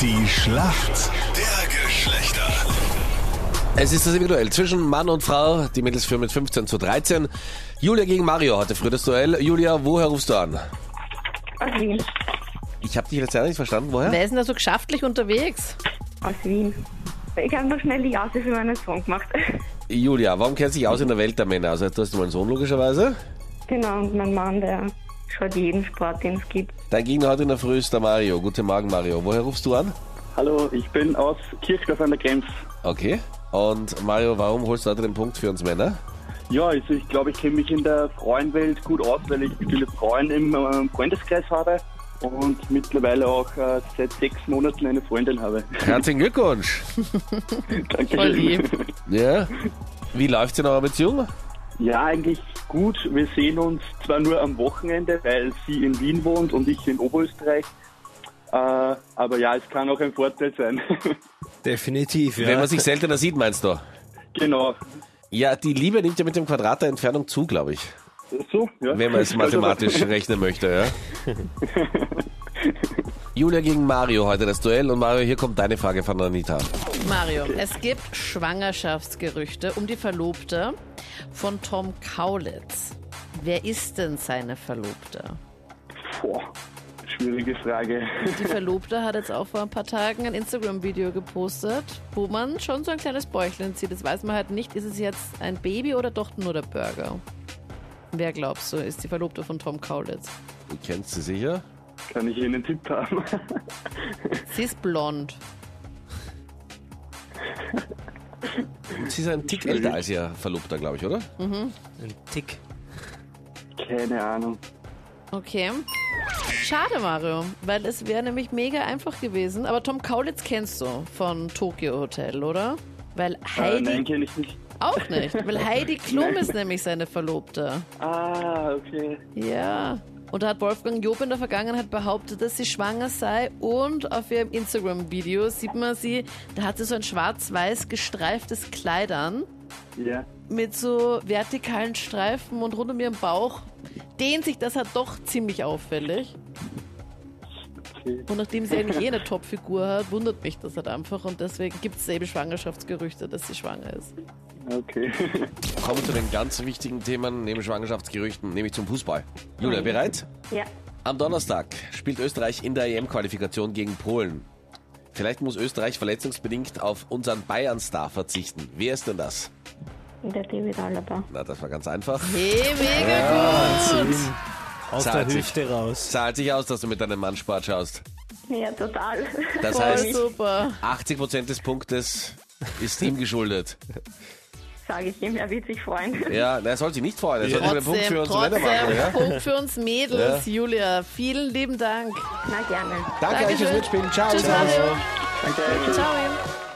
Die Schlacht der Geschlechter. Es ist das individuell zwischen Mann und Frau. Die Mädels führen mit 15 zu 13. Julia gegen Mario heute früh das Duell. Julia, woher rufst du an? Aus Wien. Ich habe dich jetzt ja nicht verstanden. Woher? Wer ist denn da so geschäftlich unterwegs? Aus Wien. Ich habe noch schnell die Jause für meinen Sohn gemacht. Julia, warum kennst du dich aus in der Welt der Männer? Also du hast mal einen Sohn logischerweise. Genau, und mein Mann, der schaut jeden Sport, den es gibt. Dein Gegner heute in der Früh ist der Mario. Guten Morgen, Mario. Woher rufst du an? Hallo, ich bin aus Kirchdorf an der Krems. Okay. Und Mario, warum holst du heute den Punkt für uns Männer? Ja, also ich glaube, ich kenne mich in der Frauenwelt gut aus, weil ich viele Frauen im äh, Freundeskreis habe und mittlerweile auch äh, seit sechs Monaten eine Freundin habe. Herzlichen Glückwunsch. Dankeschön. Voll lieb. Ja. Wie läuft's in eurer Beziehung? Ja, eigentlich gut. Wir sehen uns zwar nur am Wochenende, weil sie in Wien wohnt und ich in Oberösterreich. Äh, aber ja, es kann auch ein Vorteil sein. Definitiv, ja. Wenn man sich seltener sieht, meinst du? genau. Ja, die Liebe nimmt ja mit dem Quadrat der Entfernung zu, glaube ich. So, ja. Wenn man es mathematisch rechnen möchte, ja. Julia gegen Mario heute das Duell und Mario, hier kommt deine Frage von Anita. Mario, es gibt Schwangerschaftsgerüchte um die Verlobte von Tom Kaulitz. Wer ist denn seine Verlobte? Boah, schwierige Frage. Die Verlobte hat jetzt auch vor ein paar Tagen ein Instagram-Video gepostet, wo man schon so ein kleines Bäuchlein sieht. Das weiß man halt nicht, ist es jetzt ein Baby oder doch nur der Burger? Wer glaubst du, ist die Verlobte von Tom Kaulitz? Du kennst sie sicher? Kann ich Ihnen einen Tipp haben? Sie ist blond. Sie ist ein Tick älter als ihr Verlobter, glaube ich, oder? Ein Tick. Keine Ahnung. Okay. Schade, Mario, weil es wäre nämlich mega einfach gewesen. Aber Tom Kaulitz kennst du von Tokyo Hotel, oder? Weil Äh, Heidi nein, kenne ich nicht. auch nicht. Weil Heidi Klum ist nämlich seine Verlobte. Ah, okay. Ja. Und da hat Wolfgang Job in der Vergangenheit behauptet, dass sie schwanger sei. Und auf ihrem Instagram-Video sieht man sie, da hat sie so ein schwarz-weiß gestreiftes Kleid an Ja. mit so vertikalen Streifen und rund um ihren Bauch dehnt sich das halt doch ziemlich auffällig. Okay. Und nachdem sie eigentlich eh eine Top-Figur hat, wundert mich das halt einfach. Und deswegen gibt es eben Schwangerschaftsgerüchte, dass sie schwanger ist. Okay. Kommen wir zu den ganz wichtigen Themen neben Schwangerschaftsgerüchten, nämlich zum Fußball. Julia, bereit? Ja. Am Donnerstag spielt Österreich in der EM-Qualifikation gegen Polen. Vielleicht muss Österreich verletzungsbedingt auf unseren Bayern-Star verzichten. Wer ist denn das? Der David Alaba. Na, das war ganz einfach. Hey, mega gut! Aus Zahlt der sich. Hüfte raus. Zahlt sich aus, dass du mit deinem Mann Sport schaust. Ja, total. Das Voll heißt, super. 80% des Punktes ist ihm geschuldet. Sage ich ihm, er wird sich freuen. Ja, er soll sich nicht freuen. Er soll einen Punkt für Trotzdem, uns Männer machen. trotzdem, Ja? Punkt für uns Mädels, Julia. Vielen lieben Dank. Na gerne. Danke euch fürs Dankeschön. Mitspielen. Ciao. Tschüss. Mario. Danke. Ciao.